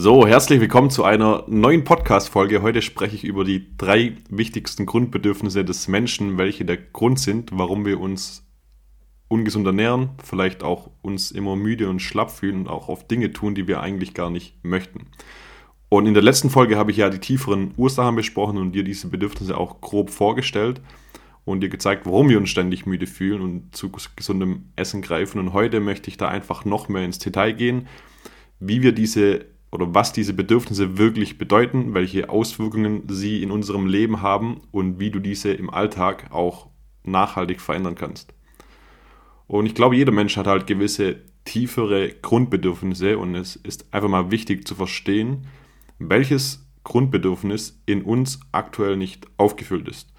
So, herzlich willkommen zu einer neuen Podcast-Folge. Heute spreche ich über die drei wichtigsten Grundbedürfnisse des Menschen, welche der Grund sind, warum wir uns ungesund ernähren, vielleicht auch uns immer müde und schlapp fühlen und auch auf Dinge tun, die wir eigentlich gar nicht möchten. Und in der letzten Folge habe ich ja die tieferen Ursachen besprochen und dir diese Bedürfnisse auch grob vorgestellt und dir gezeigt, warum wir uns ständig müde fühlen und zu gesundem Essen greifen. Und heute möchte ich da einfach noch mehr ins Detail gehen, wie wir diese oder was diese Bedürfnisse wirklich bedeuten, welche Auswirkungen sie in unserem Leben haben und wie du diese im Alltag auch nachhaltig verändern kannst. Und ich glaube, jeder Mensch hat halt gewisse tiefere Grundbedürfnisse und es ist einfach mal wichtig zu verstehen, welches Grundbedürfnis in uns aktuell nicht aufgefüllt ist.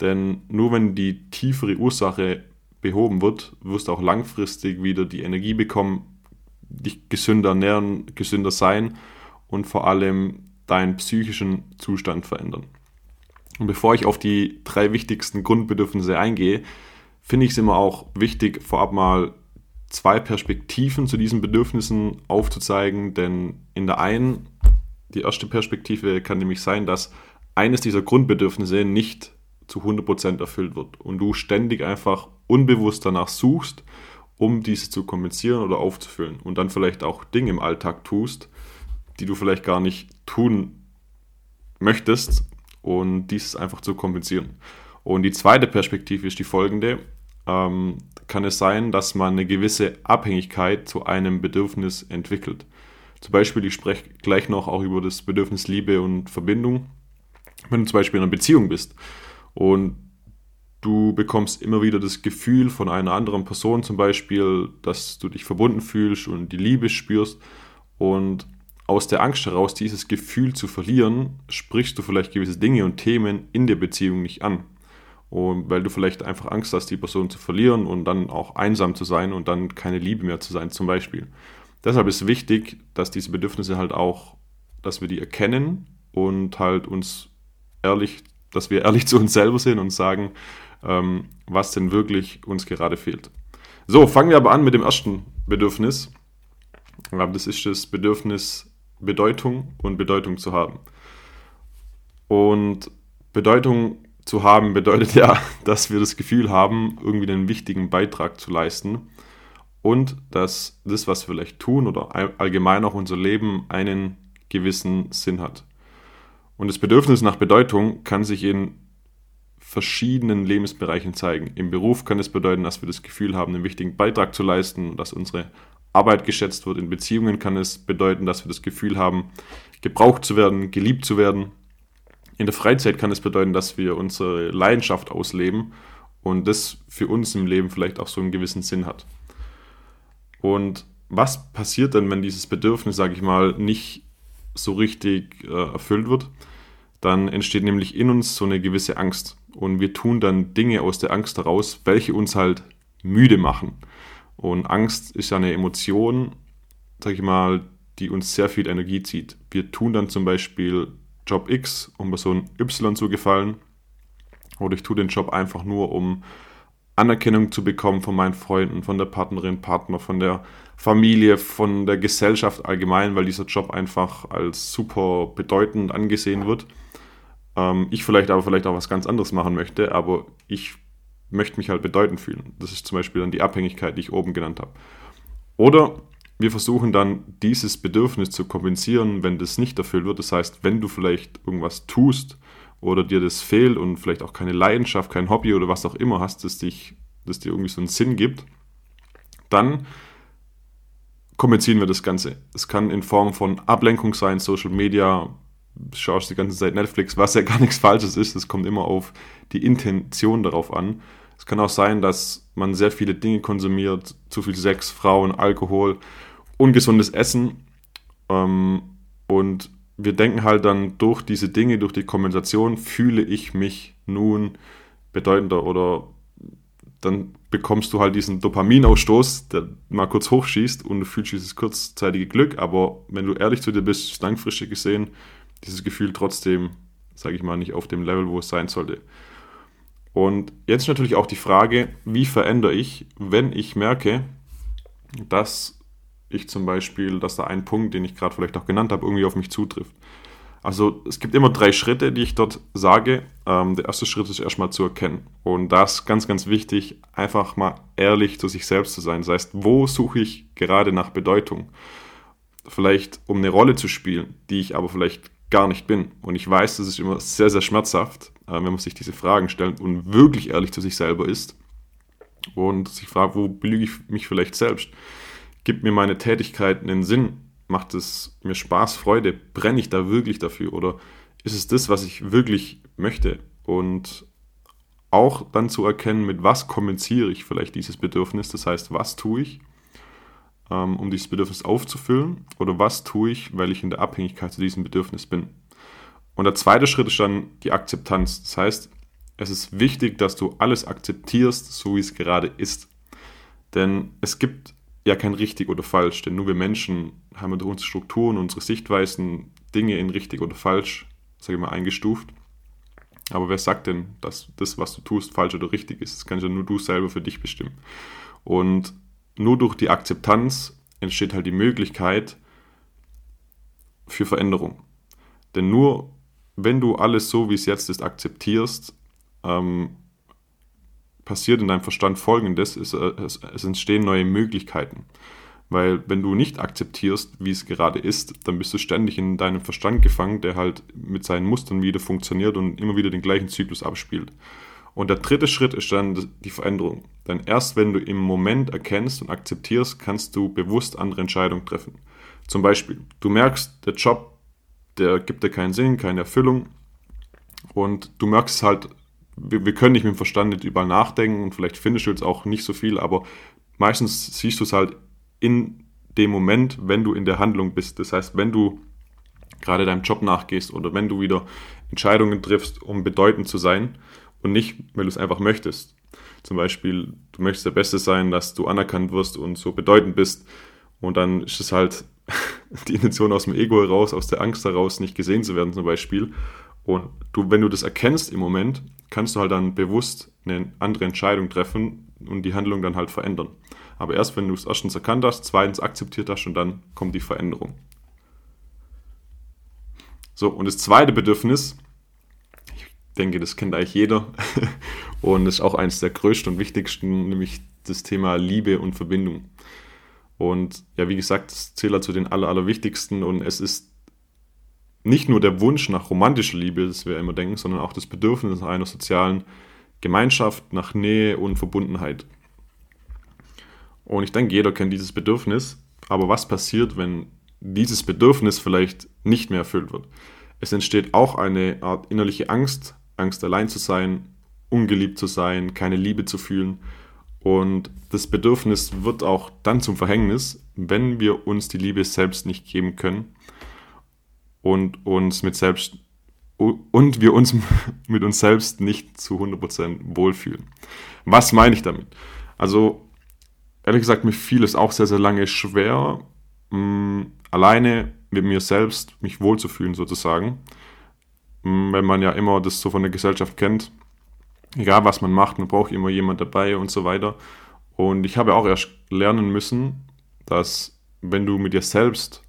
Denn nur wenn die tiefere Ursache behoben wird, wirst du auch langfristig wieder die Energie bekommen, dich gesünder ernähren, gesünder sein und vor allem deinen psychischen Zustand verändern. Und bevor ich auf die drei wichtigsten Grundbedürfnisse eingehe, finde ich es immer auch wichtig, vorab mal zwei Perspektiven zu diesen Bedürfnissen aufzuzeigen, denn in der einen, die erste Perspektive kann nämlich sein, dass eines dieser Grundbedürfnisse nicht zu 100% erfüllt wird und du ständig einfach unbewusst danach suchst um diese zu kompensieren oder aufzufüllen und dann vielleicht auch Dinge im Alltag tust, die du vielleicht gar nicht tun möchtest und dieses einfach zu kompensieren. Und die zweite Perspektive ist die folgende. Ähm, kann es sein, dass man eine gewisse Abhängigkeit zu einem Bedürfnis entwickelt. Zum Beispiel, ich spreche gleich noch auch über das Bedürfnis Liebe und Verbindung. Wenn du zum Beispiel in einer Beziehung bist und Du bekommst immer wieder das Gefühl von einer anderen Person zum Beispiel, dass du dich verbunden fühlst und die Liebe spürst. Und aus der Angst heraus, dieses Gefühl zu verlieren, sprichst du vielleicht gewisse Dinge und Themen in der Beziehung nicht an. Und weil du vielleicht einfach Angst hast, die Person zu verlieren und dann auch einsam zu sein und dann keine Liebe mehr zu sein, zum Beispiel. Deshalb ist wichtig, dass diese Bedürfnisse halt auch, dass wir die erkennen und halt uns ehrlich, dass wir ehrlich zu uns selber sind und sagen, ähm, was denn wirklich uns gerade fehlt. So, fangen wir aber an mit dem ersten Bedürfnis. Das ist das Bedürfnis, Bedeutung und Bedeutung zu haben. Und Bedeutung zu haben bedeutet ja, dass wir das Gefühl haben, irgendwie einen wichtigen Beitrag zu leisten und dass das, was wir vielleicht tun oder allgemein auch unser Leben einen gewissen Sinn hat. Und das Bedürfnis nach Bedeutung kann sich in verschiedenen Lebensbereichen zeigen. Im Beruf kann es bedeuten, dass wir das Gefühl haben, einen wichtigen Beitrag zu leisten, dass unsere Arbeit geschätzt wird. In Beziehungen kann es bedeuten, dass wir das Gefühl haben, gebraucht zu werden, geliebt zu werden. In der Freizeit kann es bedeuten, dass wir unsere Leidenschaft ausleben und das für uns im Leben vielleicht auch so einen gewissen Sinn hat. Und was passiert denn, wenn dieses Bedürfnis, sage ich mal, nicht so richtig äh, erfüllt wird? Dann entsteht nämlich in uns so eine gewisse Angst und wir tun dann Dinge aus der Angst heraus, welche uns halt müde machen. Und Angst ist ja eine Emotion, sag ich mal, die uns sehr viel Energie zieht. Wir tun dann zum Beispiel Job X, um Person Y zu gefallen. Oder ich tue den Job einfach nur, um Anerkennung zu bekommen von meinen Freunden, von der Partnerin, Partner, von der Familie, von der Gesellschaft allgemein, weil dieser Job einfach als super bedeutend angesehen wird ähm, ich vielleicht aber vielleicht auch was ganz anderes machen möchte, aber ich möchte mich halt bedeutend fühlen. Das ist zum Beispiel dann die Abhängigkeit, die ich oben genannt habe. Oder wir versuchen dann dieses Bedürfnis zu kompensieren, wenn das nicht erfüllt wird. Das heißt, wenn du vielleicht irgendwas tust oder dir das fehlt und vielleicht auch keine Leidenschaft, kein Hobby oder was auch immer hast, das, dich, das dir irgendwie so einen Sinn gibt, dann kompensieren wir das Ganze. Es kann in Form von Ablenkung sein, Social Media, schaust die ganze Zeit Netflix, was ja gar nichts Falsches ist. Es kommt immer auf die Intention darauf an. Es kann auch sein, dass man sehr viele Dinge konsumiert, zu viel Sex, Frauen, Alkohol, ungesundes Essen. Ähm, und wir denken halt dann durch diese Dinge, durch die Kompensation, fühle ich mich nun bedeutender oder dann bekommst du halt diesen Dopaminausstoß, der mal kurz hochschießt und du fühlst dieses kurzzeitige Glück, aber wenn du ehrlich zu dir bist, langfristig gesehen, dieses Gefühl trotzdem, sage ich mal, nicht auf dem Level, wo es sein sollte. Und jetzt natürlich auch die Frage, wie verändere ich, wenn ich merke, dass ich zum Beispiel, dass da ein Punkt, den ich gerade vielleicht auch genannt habe, irgendwie auf mich zutrifft. Also es gibt immer drei Schritte, die ich dort sage. Ähm, der erste Schritt ist erstmal zu erkennen. Und das ist ganz, ganz wichtig, einfach mal ehrlich zu sich selbst zu sein. Das heißt, wo suche ich gerade nach Bedeutung? Vielleicht um eine Rolle zu spielen, die ich aber vielleicht gar nicht bin. Und ich weiß, das ist immer sehr, sehr schmerzhaft, äh, wenn man sich diese Fragen stellt und wirklich ehrlich zu sich selber ist. Und sich fragt, wo belüge ich mich vielleicht selbst? Gibt mir meine Tätigkeit einen Sinn? Macht es mir Spaß, Freude? Brenne ich da wirklich dafür? Oder ist es das, was ich wirklich möchte? Und auch dann zu erkennen, mit was kompensiere ich vielleicht dieses Bedürfnis. Das heißt, was tue ich, um dieses Bedürfnis aufzufüllen? Oder was tue ich, weil ich in der Abhängigkeit zu diesem Bedürfnis bin? Und der zweite Schritt ist dann die Akzeptanz. Das heißt, es ist wichtig, dass du alles akzeptierst, so wie es gerade ist. Denn es gibt ja kein richtig oder falsch, denn nur wir Menschen haben durch unsere Strukturen, unsere Sichtweisen Dinge in richtig oder falsch, sage ich mal, eingestuft. Aber wer sagt denn, dass das, was du tust, falsch oder richtig ist? Das kannst ja nur du selber für dich bestimmen. Und nur durch die Akzeptanz entsteht halt die Möglichkeit für Veränderung. Denn nur wenn du alles so, wie es jetzt ist, akzeptierst, ähm, passiert in deinem Verstand Folgendes, es, es, es entstehen neue Möglichkeiten. Weil wenn du nicht akzeptierst, wie es gerade ist, dann bist du ständig in deinem Verstand gefangen, der halt mit seinen Mustern wieder funktioniert und immer wieder den gleichen Zyklus abspielt. Und der dritte Schritt ist dann die Veränderung. Denn erst wenn du im Moment erkennst und akzeptierst, kannst du bewusst andere Entscheidungen treffen. Zum Beispiel, du merkst, der Job, der gibt dir keinen Sinn, keine Erfüllung. Und du merkst halt wir, wir können nicht mit dem Verstand nicht überall nachdenken und vielleicht findest du jetzt auch nicht so viel, aber meistens siehst du es halt in dem Moment, wenn du in der Handlung bist. Das heißt, wenn du gerade deinem Job nachgehst oder wenn du wieder Entscheidungen triffst, um bedeutend zu sein und nicht, weil du es einfach möchtest. Zum Beispiel, du möchtest der Beste sein, dass du anerkannt wirst und so bedeutend bist. Und dann ist es halt die Intention aus dem Ego heraus, aus der Angst heraus, nicht gesehen zu werden zum Beispiel. Und du, wenn du das erkennst im Moment, kannst du halt dann bewusst eine andere Entscheidung treffen und die Handlung dann halt verändern. Aber erst wenn du es erstens erkannt hast, zweitens akzeptiert hast und dann kommt die Veränderung. So, und das zweite Bedürfnis, denke, das kennt eigentlich jeder und ist auch eines der größten und wichtigsten, nämlich das Thema Liebe und Verbindung. Und ja, wie gesagt, das zählt halt zu den aller, allerwichtigsten und es ist nicht nur der Wunsch nach romantischer Liebe, das wir immer denken, sondern auch das Bedürfnis nach einer sozialen Gemeinschaft, nach Nähe und Verbundenheit. Und ich denke, jeder kennt dieses Bedürfnis. Aber was passiert, wenn dieses Bedürfnis vielleicht nicht mehr erfüllt wird? Es entsteht auch eine Art innerliche Angst, Angst allein zu sein, ungeliebt zu sein, keine Liebe zu fühlen. Und das Bedürfnis wird auch dann zum Verhängnis, wenn wir uns die Liebe selbst nicht geben können und uns mit selbst und wir uns mit uns selbst nicht zu 100% wohlfühlen. Was meine ich damit? Also, ehrlich gesagt, mir fiel es auch sehr, sehr lange schwer, mh, mm, alleine mit mir selbst mich wohlzufühlen, sozusagen. Wenn man ja immer das so von der Gesellschaft kennt, egal was man macht, man braucht immer jemand dabei und so weiter. Und ich habe auch erst lernen müssen, dass wenn du mit dir selbst,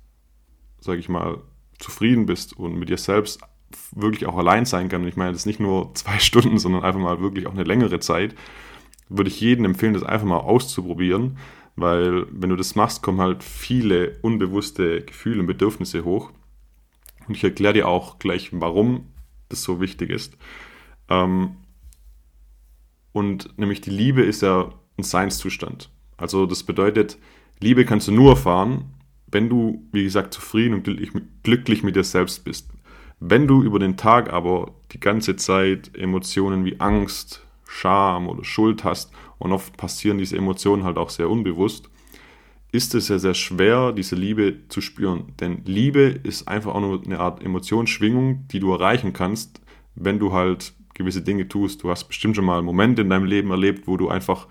sage ich mal, zufrieden bist und mit dir selbst wirklich auch allein sein kann, und ich meine, das nicht nur zwei Stunden, sondern einfach mal wirklich auch eine längere Zeit, würde ich jedem empfehlen, das einfach mal auszuprobieren, weil wenn du das machst, kommen halt viele unbewusste Gefühle und Bedürfnisse hoch. Und ich erkläre dir auch gleich, warum das so wichtig ist. Ähm, und nämlich die Liebe ist ja ein Seinszustand. Also das bedeutet, Liebe kannst du nur erfahren, wenn du, wie gesagt, zufrieden und glücklich, glücklich mit dir selbst bist. Wenn du über den Tag aber die ganze Zeit Emotionen wie Angst, Scham oder Schuld hast, und oft passieren diese Emotionen halt auch sehr unbewusst, ist es sehr, sehr schwer, diese Liebe zu spüren. Denn Liebe ist einfach auch nur eine Art Emotionsschwingung, die du erreichen kannst, wenn du halt gewisse Dinge tust. Du hast bestimmt schon mal Momente in deinem Leben erlebt, wo du einfach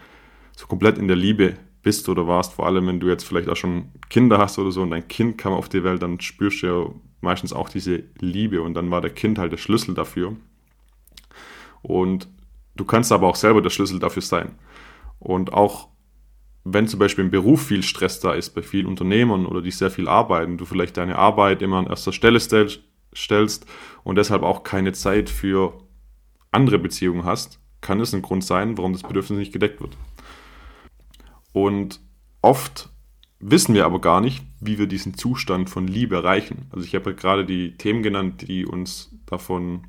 so komplett in der Liebe bist oder warst, vor allem wenn du jetzt vielleicht auch schon Kinder hast oder so und dein Kind kam auf die Welt, dann spürst du ja meistens auch diese Liebe und dann war der Kind halt der Schlüssel dafür. Und du kannst aber auch selber der Schlüssel dafür sein. Und auch wenn zum Beispiel im Beruf viel Stress da ist bei vielen Unternehmern oder die sehr viel arbeiten, du vielleicht deine Arbeit immer an erster Stelle stellst und deshalb auch keine Zeit für andere Beziehungen hast, kann es ein Grund sein, warum das Bedürfnis nicht gedeckt wird. Und oft wissen wir aber gar nicht, wie wir diesen Zustand von Liebe erreichen. Also ich habe gerade die Themen genannt, die uns davon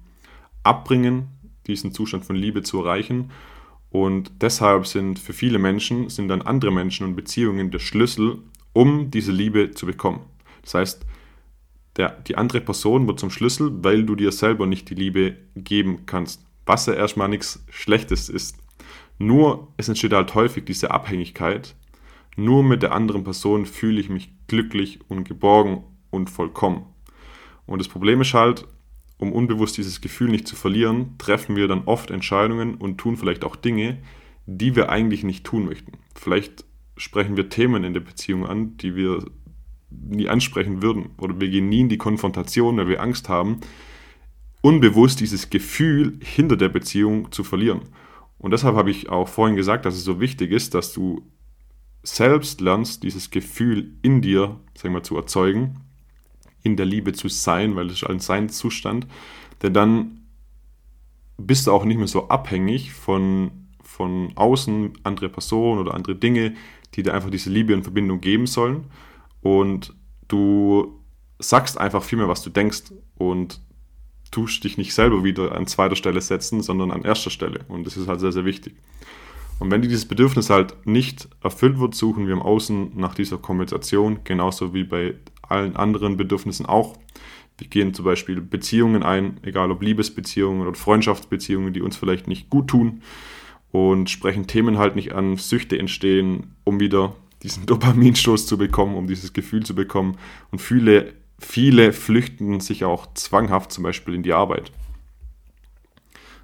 abbringen, diesen Zustand von Liebe zu erreichen. Und deshalb sind für viele Menschen, sind dann andere Menschen und Beziehungen der Schlüssel, um diese Liebe zu bekommen. Das heißt, der, die andere Person wird zum Schlüssel, weil du dir selber nicht die Liebe geben kannst. Was ja erstmal nichts Schlechtes ist. Nur es entsteht halt häufig diese Abhängigkeit. Nur mit der anderen Person fühle ich mich glücklich und geborgen und vollkommen. Und das Problem ist halt, um unbewusst dieses Gefühl nicht zu verlieren, treffen wir dann oft Entscheidungen und tun vielleicht auch Dinge, die wir eigentlich nicht tun möchten. Vielleicht sprechen wir Themen in der Beziehung an, die wir nie ansprechen würden. Oder wir gehen nie in die Konfrontation, weil wir Angst haben, unbewusst dieses Gefühl hinter der Beziehung zu verlieren. Und deshalb habe ich auch vorhin gesagt, dass es so wichtig ist, dass du selbst lernst, dieses Gefühl in dir, sagen wir, zu erzeugen in der Liebe zu sein, weil es ist ein Seinszustand, denn dann bist du auch nicht mehr so abhängig von, von außen, andere Personen oder andere Dinge, die dir einfach diese Liebe und Verbindung geben sollen. Und du sagst einfach viel mehr, was du denkst und tust dich nicht selber wieder an zweiter Stelle setzen, sondern an erster Stelle. Und das ist halt sehr, sehr wichtig. Und wenn dieses Bedürfnis halt nicht erfüllt wird, suchen wir im Außen nach dieser Kompensation, genauso wie bei allen anderen Bedürfnissen auch. Wir gehen zum Beispiel Beziehungen ein, egal ob Liebesbeziehungen oder Freundschaftsbeziehungen, die uns vielleicht nicht gut tun und sprechen Themen halt nicht an, Süchte entstehen, um wieder diesen Dopaminstoß zu bekommen, um dieses Gefühl zu bekommen. Und viele, viele flüchten sich auch zwanghaft zum Beispiel in die Arbeit.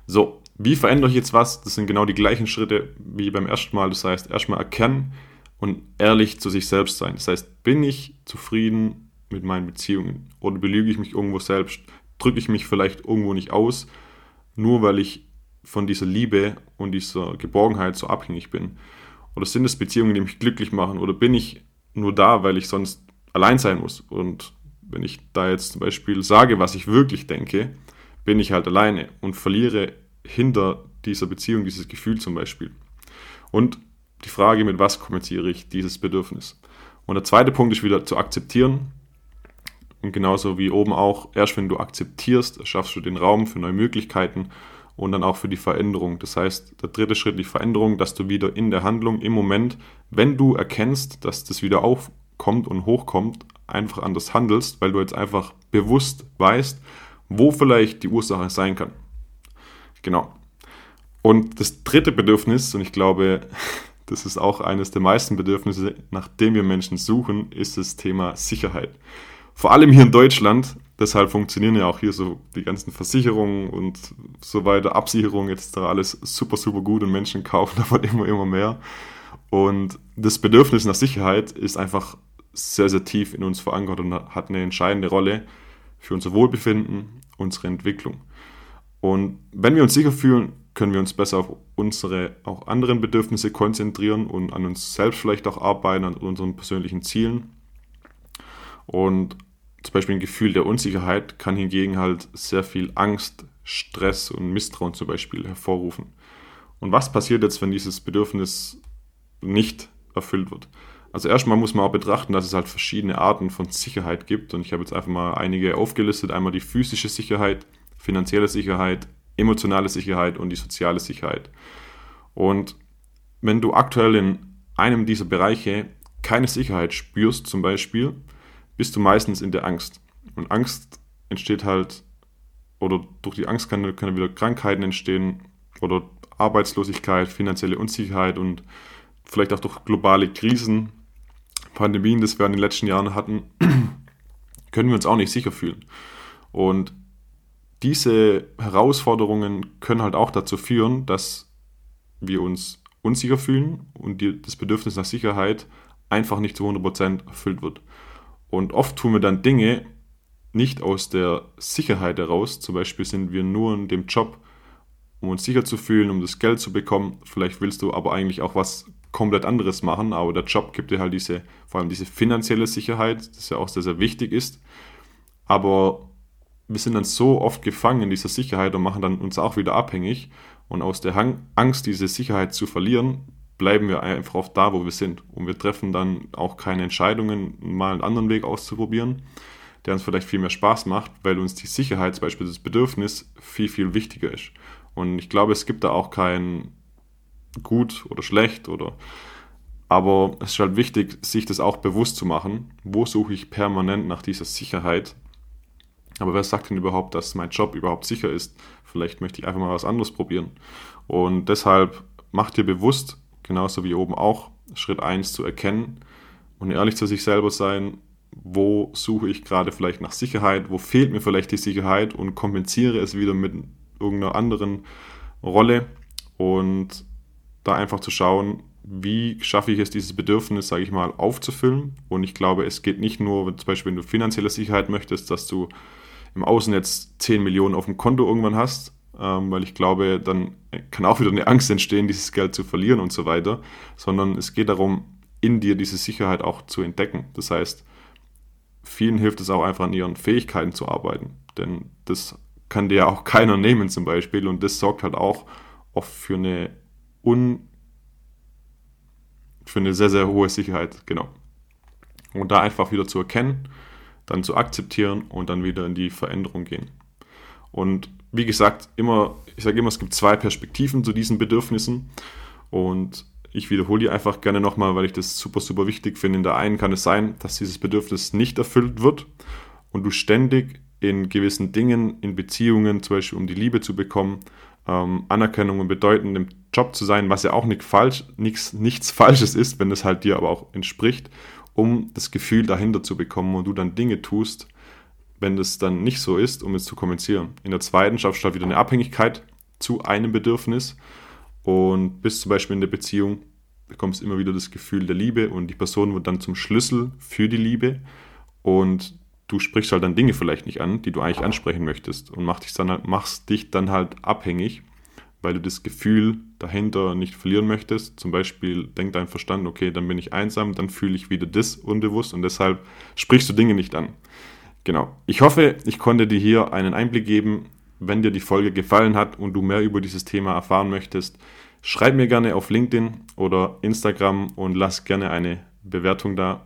So, wie verändere ich jetzt was? Das sind genau die gleichen Schritte wie beim ersten Mal. Das heißt, erstmal erkennen, und ehrlich zu sich selbst sein. Das heißt, bin ich zufrieden mit meinen Beziehungen oder belüge ich mich irgendwo selbst? Drücke ich mich vielleicht irgendwo nicht aus, nur weil ich von dieser Liebe und dieser Geborgenheit so abhängig bin? Oder sind es Beziehungen, die mich glücklich machen? Oder bin ich nur da, weil ich sonst allein sein muss? Und wenn ich da jetzt zum Beispiel sage, was ich wirklich denke, bin ich halt alleine und verliere hinter dieser Beziehung dieses Gefühl zum Beispiel. Und die Frage, mit was kommuniziere ich dieses Bedürfnis. Und der zweite Punkt ist wieder zu akzeptieren. Und genauso wie oben auch, erst wenn du akzeptierst, schaffst du den Raum für neue Möglichkeiten und dann auch für die Veränderung. Das heißt, der dritte Schritt, die Veränderung, dass du wieder in der Handlung, im Moment, wenn du erkennst, dass das wieder aufkommt und hochkommt, einfach anders handelst, weil du jetzt einfach bewusst weißt, wo vielleicht die Ursache sein kann. Genau. Und das dritte Bedürfnis, und ich glaube, das ist auch eines der meisten Bedürfnisse, nach dem wir Menschen suchen, ist das Thema Sicherheit. Vor allem hier in Deutschland, deshalb funktionieren ja auch hier so die ganzen Versicherungen und so weiter, Absicherungen etc. alles super, super gut und Menschen kaufen davon immer, immer mehr. Und das Bedürfnis nach Sicherheit ist einfach sehr, sehr tief in uns verankert und hat eine entscheidende Rolle für unser Wohlbefinden, unsere Entwicklung. Und wenn wir uns sicher fühlen, können wir uns besser auf unsere auch anderen Bedürfnisse konzentrieren und an uns selbst vielleicht auch arbeiten, an unseren persönlichen Zielen. Und zum Beispiel ein Gefühl der Unsicherheit kann hingegen halt sehr viel Angst, Stress und Misstrauen zum Beispiel hervorrufen. Und was passiert jetzt, wenn dieses Bedürfnis nicht erfüllt wird? Also erstmal muss man auch betrachten, dass es halt verschiedene Arten von Sicherheit gibt. Und ich habe jetzt einfach mal einige aufgelistet. Einmal die physische Sicherheit, finanzielle Sicherheit, emotionale Sicherheit und die soziale Sicherheit. Und wenn du aktuell in einem dieser Bereiche keine Sicherheit spürst, zum Beispiel, bist du meistens in der Angst. Und Angst entsteht halt, oder durch die Angst können, können wieder Krankheiten entstehen oder Arbeitslosigkeit, finanzielle Unsicherheit und vielleicht auch durch globale Krisen, Pandemien, das wir in den letzten Jahren hatten, können wir uns auch nicht sicher fühlen. Und diese Herausforderungen können halt auch dazu führen, dass wir uns unsicher fühlen und die, das Bedürfnis nach Sicherheit einfach nicht zu 100% erfüllt wird. Und oft tun wir dann Dinge nicht aus der Sicherheit heraus. Zum Beispiel sind wir nur in dem Job, um uns sicher zu fühlen, um das Geld zu bekommen. Vielleicht willst du aber eigentlich auch was komplett anderes machen, aber der Job gibt dir halt diese, vor allem diese finanzielle Sicherheit, das ja auch sehr, sehr wichtig ist. Aber wir sind dann so oft gefangen in dieser Sicherheit und machen dann uns auch wieder abhängig. Und aus der Angst, diese Sicherheit zu verlieren, bleiben wir einfach oft da, wo wir sind. Und wir treffen dann auch keine Entscheidungen, mal einen anderen Weg auszuprobieren, der uns vielleicht viel mehr Spaß macht, weil uns die Sicherheit, zum Beispiel das Bedürfnis, viel, viel wichtiger ist. Und ich glaube, es gibt da auch kein gut oder schlecht oder aber es ist halt wichtig, sich das auch bewusst zu machen. Wo suche ich permanent nach dieser Sicherheit? Aber wer sagt denn überhaupt, dass mein Job überhaupt sicher ist? Vielleicht möchte ich einfach mal was anderes probieren. Und deshalb macht dir bewusst, genauso wie oben auch, Schritt 1 zu erkennen und ehrlich zu sich selber sein, wo suche ich gerade vielleicht nach Sicherheit, wo fehlt mir vielleicht die Sicherheit und kompensiere es wieder mit irgendeiner anderen Rolle und da einfach zu schauen, wie schaffe ich es, dieses Bedürfnis, sage ich mal, aufzufüllen. Und ich glaube, es geht nicht nur, zum Beispiel, wenn du finanzielle Sicherheit möchtest, dass du im Außen jetzt 10 Millionen auf dem Konto irgendwann hast, ähm, weil ich glaube, dann kann auch wieder eine Angst entstehen, dieses Geld zu verlieren und so weiter, sondern es geht darum, in dir diese Sicherheit auch zu entdecken. Das heißt, vielen hilft es auch einfach an ihren Fähigkeiten zu arbeiten, denn das kann dir ja auch keiner nehmen zum Beispiel und das sorgt halt auch oft für eine un für eine sehr, sehr hohe Sicherheit, genau. Und da einfach wieder zu erkennen, dann zu akzeptieren und dann wieder in die Veränderung gehen. Und wie gesagt, immer, ich sage immer, es gibt zwei Perspektiven zu diesen Bedürfnissen. Und ich wiederhole die einfach gerne nochmal, weil ich das super, super wichtig finde. In der einen kann es sein, dass dieses Bedürfnis nicht erfüllt wird und du ständig in gewissen Dingen, in Beziehungen, zum Beispiel um die Liebe zu bekommen, ähm, Anerkennung und bedeutend im Job zu sein, was ja auch nicht falsch, nichts, nichts Falsches ist, wenn es halt dir aber auch entspricht, um das Gefühl dahinter zu bekommen und du dann Dinge tust, wenn das dann nicht so ist, um es zu kommunizieren. In der zweiten schaffst du halt wieder eine Abhängigkeit zu einem Bedürfnis und bist zum Beispiel in der Beziehung, bekommst immer wieder das Gefühl der Liebe und die Person wird dann zum Schlüssel für die Liebe und du sprichst halt dann Dinge vielleicht nicht an, die du eigentlich ansprechen möchtest und machst dich dann halt, machst dich dann halt abhängig, weil du das Gefühl dahinter nicht verlieren möchtest. Zum Beispiel denkt dein Verstand, okay, dann bin ich einsam, dann fühle ich wieder das unbewusst und deshalb sprichst du Dinge nicht an. Genau. Ich hoffe, ich konnte dir hier einen Einblick geben. Wenn dir die Folge gefallen hat und du mehr über dieses Thema erfahren möchtest, schreib mir gerne auf LinkedIn oder Instagram und lass gerne eine Bewertung da